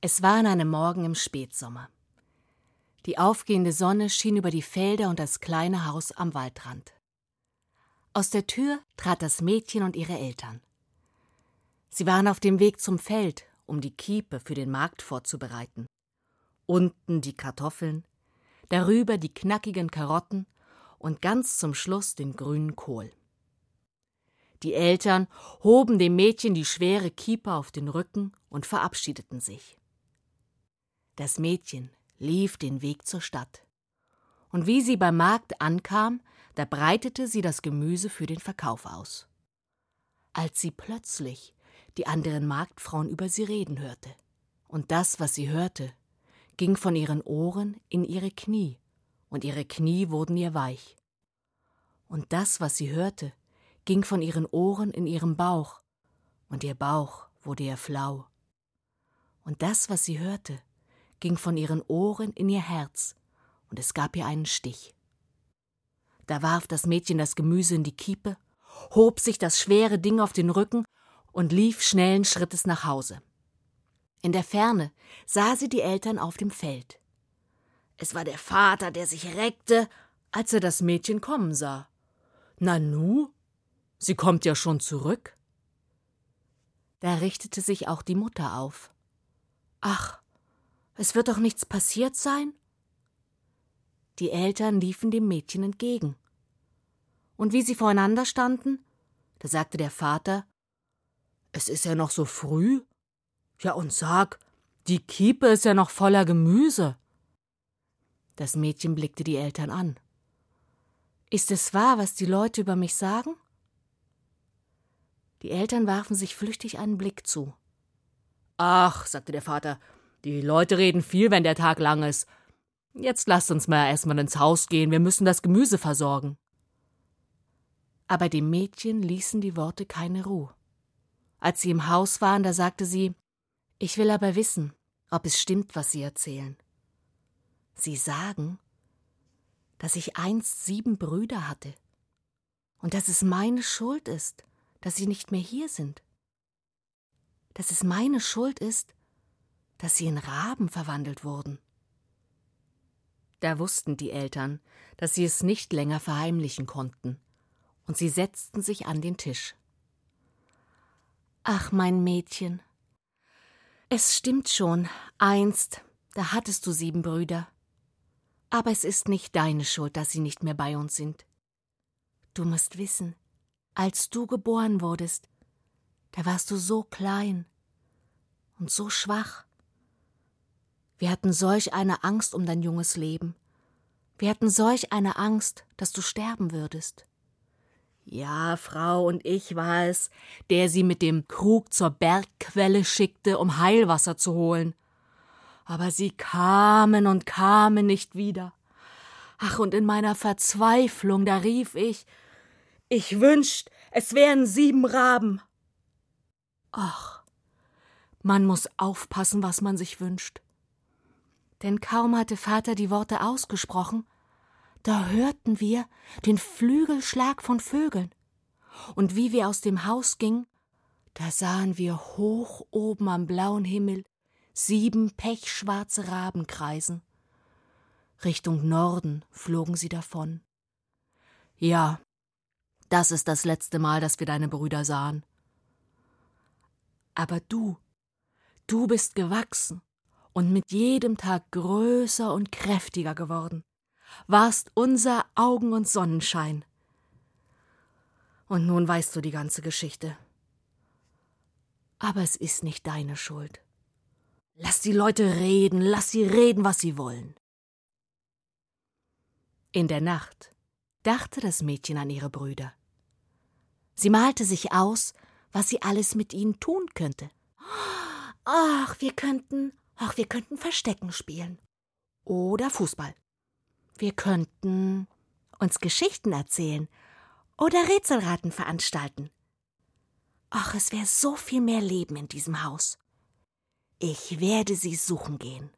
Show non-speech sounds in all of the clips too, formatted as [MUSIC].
Es war an einem Morgen im Spätsommer. Die aufgehende Sonne schien über die Felder und das kleine Haus am Waldrand. Aus der Tür trat das Mädchen und ihre Eltern. Sie waren auf dem Weg zum Feld, um die Kiepe für den Markt vorzubereiten. Unten die Kartoffeln, darüber die knackigen Karotten und ganz zum Schluss den grünen Kohl. Die Eltern hoben dem Mädchen die schwere Kiepe auf den Rücken und verabschiedeten sich. Das Mädchen lief den Weg zur Stadt. Und wie sie beim Markt ankam, da breitete sie das Gemüse für den Verkauf aus. Als sie plötzlich die anderen Marktfrauen über sie reden hörte, und das, was sie hörte, ging von ihren Ohren in ihre Knie, und ihre Knie wurden ihr weich. Und das, was sie hörte, ging von ihren Ohren in ihren Bauch, und ihr Bauch wurde ihr flau. Und das, was sie hörte, ging von ihren Ohren in ihr Herz, und es gab ihr einen Stich. Da warf das Mädchen das Gemüse in die Kiepe, hob sich das schwere Ding auf den Rücken und lief schnellen Schrittes nach Hause. In der Ferne sah sie die Eltern auf dem Feld. Es war der Vater, der sich reckte, als er das Mädchen kommen sah. Nanu, sie kommt ja schon zurück. Da richtete sich auch die Mutter auf. Ach, es wird doch nichts passiert sein? Die Eltern liefen dem Mädchen entgegen. Und wie sie voreinander standen, da sagte der Vater Es ist ja noch so früh. Ja, und sag, die Kiepe ist ja noch voller Gemüse. Das Mädchen blickte die Eltern an. Ist es wahr, was die Leute über mich sagen? Die Eltern warfen sich flüchtig einen Blick zu. Ach, sagte der Vater, die Leute reden viel, wenn der Tag lang ist. Jetzt lasst uns mal erstmal ins Haus gehen, wir müssen das Gemüse versorgen. Aber dem Mädchen ließen die Worte keine Ruhe. Als sie im Haus waren, da sagte sie Ich will aber wissen, ob es stimmt, was Sie erzählen. Sie sagen, dass ich einst sieben Brüder hatte und dass es meine Schuld ist, dass sie nicht mehr hier sind. Dass es meine Schuld ist, dass sie in Raben verwandelt wurden. Da wussten die Eltern, dass sie es nicht länger verheimlichen konnten, und sie setzten sich an den Tisch. Ach, mein Mädchen, es stimmt schon, einst, da hattest du sieben Brüder. Aber es ist nicht deine Schuld, dass sie nicht mehr bei uns sind. Du musst wissen, als du geboren wurdest, da warst du so klein und so schwach. Wir hatten solch eine Angst um dein junges Leben. Wir hatten solch eine Angst, dass du sterben würdest. Ja, Frau und ich war es, der sie mit dem Krug zur Bergquelle schickte, um Heilwasser zu holen. Aber sie kamen und kamen nicht wieder. Ach, und in meiner Verzweiflung, da rief ich, ich wünscht, es wären sieben Raben. Ach, man muss aufpassen, was man sich wünscht denn kaum hatte Vater die Worte ausgesprochen, da hörten wir den Flügelschlag von Vögeln, und wie wir aus dem Haus gingen, da sahen wir hoch oben am blauen Himmel sieben pechschwarze Raben kreisen. Richtung Norden flogen sie davon. Ja, das ist das letzte Mal, dass wir deine Brüder sahen. Aber du, du bist gewachsen und mit jedem Tag größer und kräftiger geworden, warst unser Augen und Sonnenschein. Und nun weißt du die ganze Geschichte. Aber es ist nicht deine Schuld. Lass die Leute reden, lass sie reden, was sie wollen. In der Nacht dachte das Mädchen an ihre Brüder. Sie malte sich aus, was sie alles mit ihnen tun könnte. [GASPS] Ach, wir könnten Ach, wir könnten Verstecken spielen. Oder Fußball. Wir könnten uns Geschichten erzählen oder Rätselraten veranstalten. Ach, es wäre so viel mehr Leben in diesem Haus. Ich werde sie suchen gehen.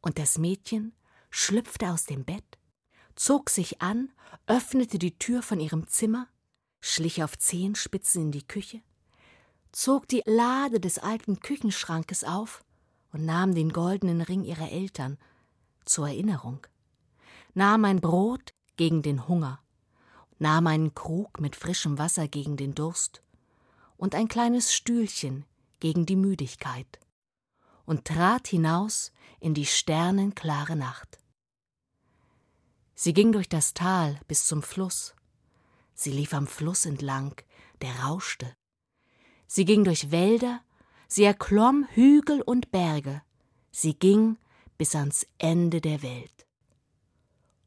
Und das Mädchen schlüpfte aus dem Bett, zog sich an, öffnete die Tür von ihrem Zimmer, schlich auf Zehenspitzen in die Küche, zog die Lade des alten Küchenschrankes auf und nahm den goldenen Ring ihrer Eltern zur Erinnerung, nahm ein Brot gegen den Hunger, nahm einen Krug mit frischem Wasser gegen den Durst und ein kleines Stühlchen gegen die Müdigkeit und trat hinaus in die sternenklare Nacht. Sie ging durch das Tal bis zum Fluss. Sie lief am Fluss entlang, der rauschte. Sie ging durch Wälder, sie erklomm Hügel und Berge. Sie ging bis ans Ende der Welt.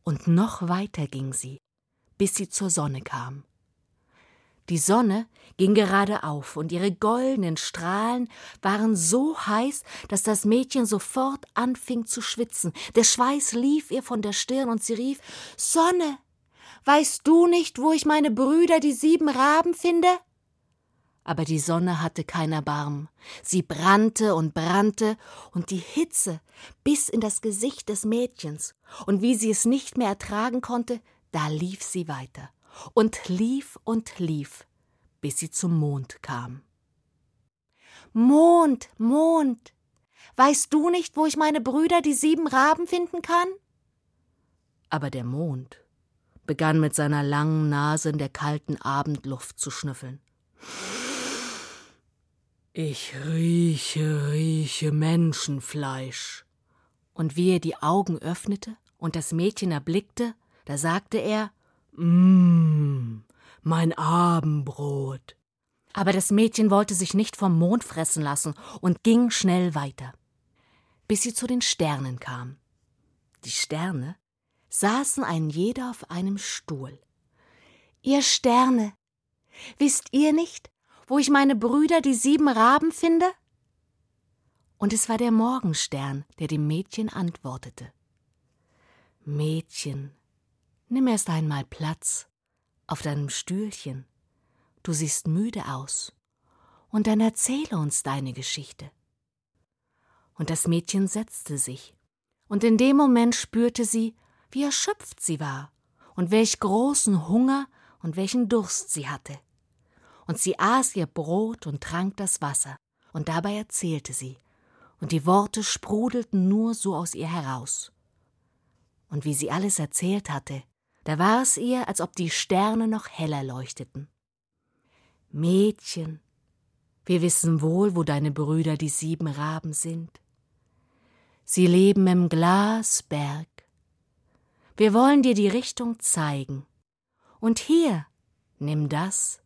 Und noch weiter ging sie, bis sie zur Sonne kam. Die Sonne ging gerade auf, und ihre goldenen Strahlen waren so heiß, dass das Mädchen sofort anfing zu schwitzen. Der Schweiß lief ihr von der Stirn, und sie rief Sonne. Weißt du nicht, wo ich meine Brüder, die sieben Raben, finde? Aber die Sonne hatte kein Erbarmen. Sie brannte und brannte, und die Hitze biss in das Gesicht des Mädchens, und wie sie es nicht mehr ertragen konnte, da lief sie weiter und lief und lief, bis sie zum Mond kam. Mond, Mond, weißt du nicht, wo ich meine Brüder, die sieben Raben, finden kann? Aber der Mond begann mit seiner langen Nase in der kalten Abendluft zu schnüffeln. Ich rieche, rieche Menschenfleisch. Und wie er die Augen öffnete und das Mädchen erblickte, da sagte er Mmm, mein Abendbrot. Aber das Mädchen wollte sich nicht vom Mond fressen lassen und ging schnell weiter, bis sie zu den Sternen kam. Die Sterne saßen ein jeder auf einem Stuhl. Ihr Sterne, wisst ihr nicht, wo ich meine Brüder, die sieben Raben, finde? Und es war der Morgenstern, der dem Mädchen antwortete. Mädchen, Nimm erst einmal Platz auf deinem Stühlchen. Du siehst müde aus. Und dann erzähle uns deine Geschichte. Und das Mädchen setzte sich, und in dem Moment spürte sie, wie erschöpft sie war und welch großen Hunger und welchen Durst sie hatte. Und sie aß ihr Brot und trank das Wasser, und dabei erzählte sie, und die Worte sprudelten nur so aus ihr heraus. Und wie sie alles erzählt hatte, da war es ihr, als ob die Sterne noch heller leuchteten. Mädchen, wir wissen wohl, wo deine Brüder die sieben Raben sind. Sie leben im Glasberg. Wir wollen dir die Richtung zeigen. Und hier, nimm das.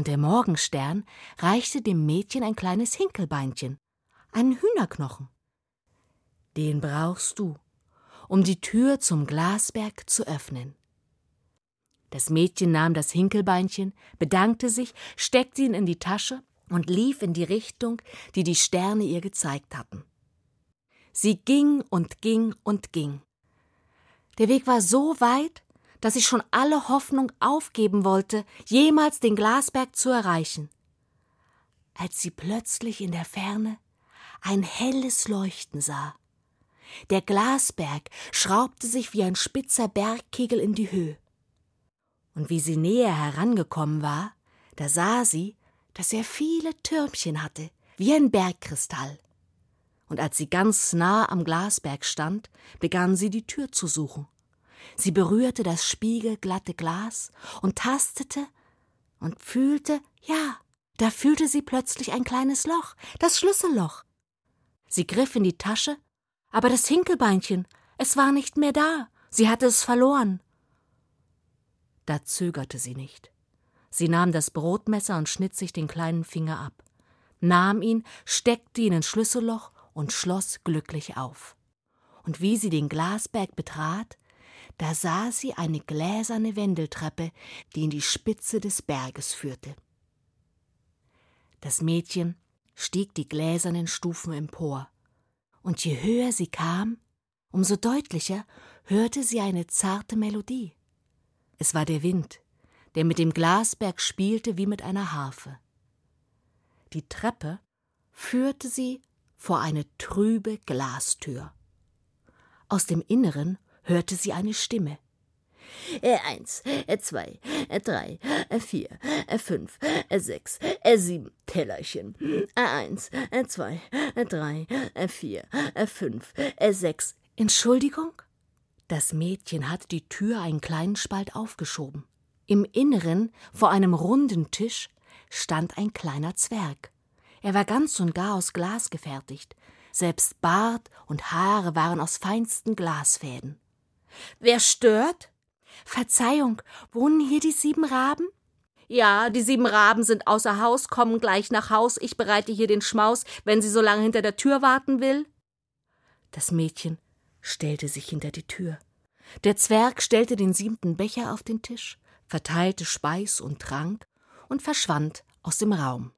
Und der Morgenstern reichte dem Mädchen ein kleines Hinkelbeinchen, einen Hühnerknochen. Den brauchst du, um die Tür zum Glasberg zu öffnen. Das Mädchen nahm das Hinkelbeinchen, bedankte sich, steckte ihn in die Tasche und lief in die Richtung, die die Sterne ihr gezeigt hatten. Sie ging und ging und ging. Der Weg war so weit, dass ich schon alle Hoffnung aufgeben wollte, jemals den Glasberg zu erreichen. Als sie plötzlich in der Ferne ein helles Leuchten sah. Der Glasberg schraubte sich wie ein spitzer Bergkegel in die Höhe. Und wie sie näher herangekommen war, da sah sie, dass er viele Türmchen hatte, wie ein Bergkristall. Und als sie ganz nah am Glasberg stand, begann sie die Tür zu suchen. Sie berührte das spiegelglatte Glas und tastete und fühlte, ja, da fühlte sie plötzlich ein kleines Loch, das Schlüsselloch. Sie griff in die Tasche aber das Hinkelbeinchen, es war nicht mehr da, sie hatte es verloren. Da zögerte sie nicht. Sie nahm das Brotmesser und schnitt sich den kleinen Finger ab, nahm ihn, steckte ihn ins Schlüsselloch und schloss glücklich auf. Und wie sie den Glasberg betrat, da sah sie eine gläserne Wendeltreppe, die in die Spitze des Berges führte. Das Mädchen stieg die gläsernen Stufen empor, und je höher sie kam, umso deutlicher hörte sie eine zarte Melodie. Es war der Wind, der mit dem Glasberg spielte wie mit einer Harfe. Die Treppe führte sie vor eine trübe Glastür. Aus dem Inneren hörte sie eine Stimme. Äh, eins, äh, zwei, äh, drei, vier, fünf, sechs, sieben Tellerchen. Eins, zwei, drei, vier, fünf, sechs. Entschuldigung? Das Mädchen hatte die Tür einen kleinen Spalt aufgeschoben. Im Inneren, vor einem runden Tisch, stand ein kleiner Zwerg. Er war ganz und gar aus Glas gefertigt. Selbst Bart und Haare waren aus feinsten Glasfäden. Wer stört? Verzeihung, wohnen hier die sieben Raben? Ja, die sieben Raben sind außer Haus, kommen gleich nach Haus. Ich bereite hier den Schmaus, wenn sie so lange hinter der Tür warten will. Das Mädchen stellte sich hinter die Tür. Der Zwerg stellte den siebten Becher auf den Tisch, verteilte Speis und Trank und verschwand aus dem Raum.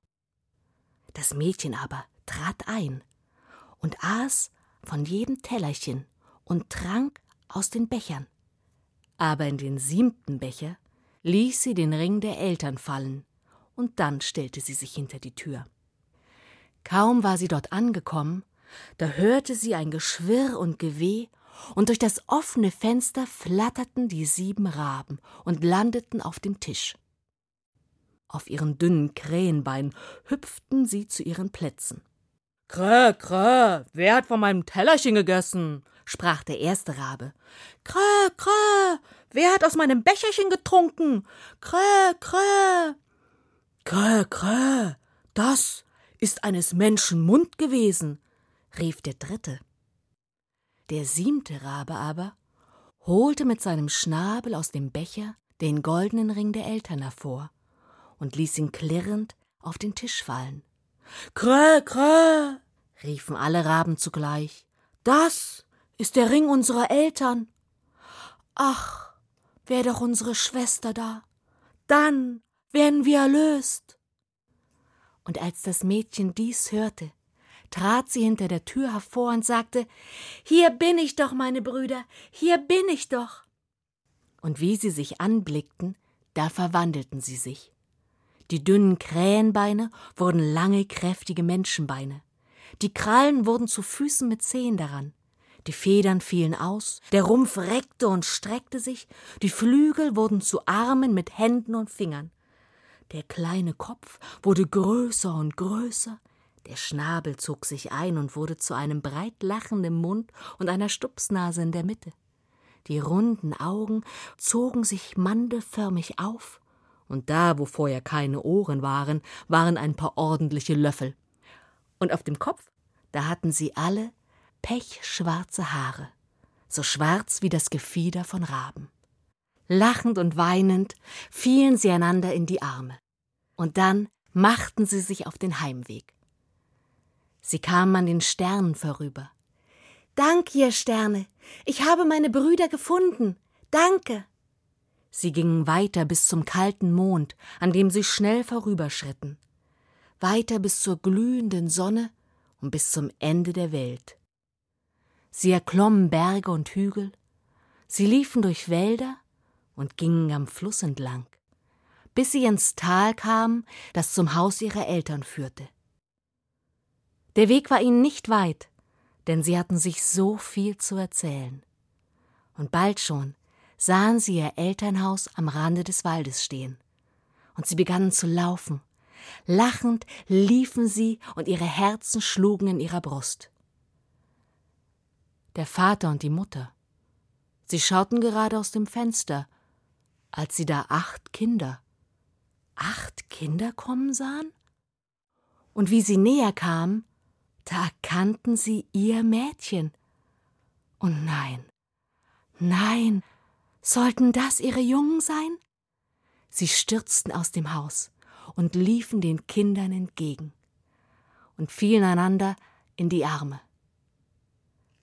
Das Mädchen aber trat ein und aß von jedem Tellerchen und trank aus den Bechern. Aber in den siebten Becher ließ sie den Ring der Eltern fallen, und dann stellte sie sich hinter die Tür. Kaum war sie dort angekommen, da hörte sie ein Geschwirr und Geweh, und durch das offene Fenster flatterten die sieben Raben und landeten auf dem Tisch. Auf ihren dünnen Krähenbeinen hüpften sie zu ihren Plätzen. Krä, krä, wer hat von meinem Tellerchen gegessen? Sprach der erste Rabe. Krä, krä, wer hat aus meinem Becherchen getrunken? Krä, krä. Krä, krä, das ist eines Menschen Mund gewesen, rief der dritte. Der siebte Rabe aber holte mit seinem Schnabel aus dem Becher den goldenen Ring der Eltern hervor und ließ ihn klirrend auf den Tisch fallen. Krä, krä, riefen alle Raben zugleich. Das ist der Ring unserer Eltern. Ach, wär doch unsere Schwester da. Dann werden wir erlöst. Und als das Mädchen dies hörte, trat sie hinter der Tür hervor und sagte Hier bin ich doch, meine Brüder, hier bin ich doch. Und wie sie sich anblickten, da verwandelten sie sich. Die dünnen Krähenbeine wurden lange, kräftige Menschenbeine. Die Krallen wurden zu Füßen mit Zehen daran. Die Federn fielen aus, der Rumpf reckte und streckte sich, die Flügel wurden zu Armen mit Händen und Fingern. Der kleine Kopf wurde größer und größer, der Schnabel zog sich ein und wurde zu einem breit lachenden Mund und einer Stupsnase in der Mitte. Die runden Augen zogen sich mandelförmig auf, und da, wo vorher keine Ohren waren, waren ein paar ordentliche Löffel. Und auf dem Kopf, da hatten sie alle pechschwarze Haare, so schwarz wie das Gefieder von Raben. Lachend und weinend fielen sie einander in die Arme, und dann machten sie sich auf den Heimweg. Sie kamen an den Sternen vorüber. Dank, ihr Sterne, ich habe meine Brüder gefunden. Danke. Sie gingen weiter bis zum kalten Mond, an dem sie schnell vorüberschritten, weiter bis zur glühenden Sonne und bis zum Ende der Welt. Sie erklommen Berge und Hügel, sie liefen durch Wälder und gingen am Fluss entlang, bis sie ins Tal kamen, das zum Haus ihrer Eltern führte. Der Weg war ihnen nicht weit, denn sie hatten sich so viel zu erzählen. Und bald schon sahen sie ihr Elternhaus am Rande des Waldes stehen. Und sie begannen zu laufen. Lachend liefen sie und ihre Herzen schlugen in ihrer Brust der Vater und die Mutter. Sie schauten gerade aus dem Fenster, als sie da acht Kinder, acht Kinder kommen sahen? Und wie sie näher kamen, da erkannten sie ihr Mädchen. Und nein, nein, sollten das ihre Jungen sein? Sie stürzten aus dem Haus und liefen den Kindern entgegen und fielen einander in die Arme.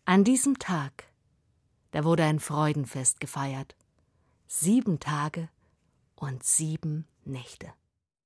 An diesem Tag, da wurde ein Freudenfest gefeiert. Sieben Tage und sieben Nächte.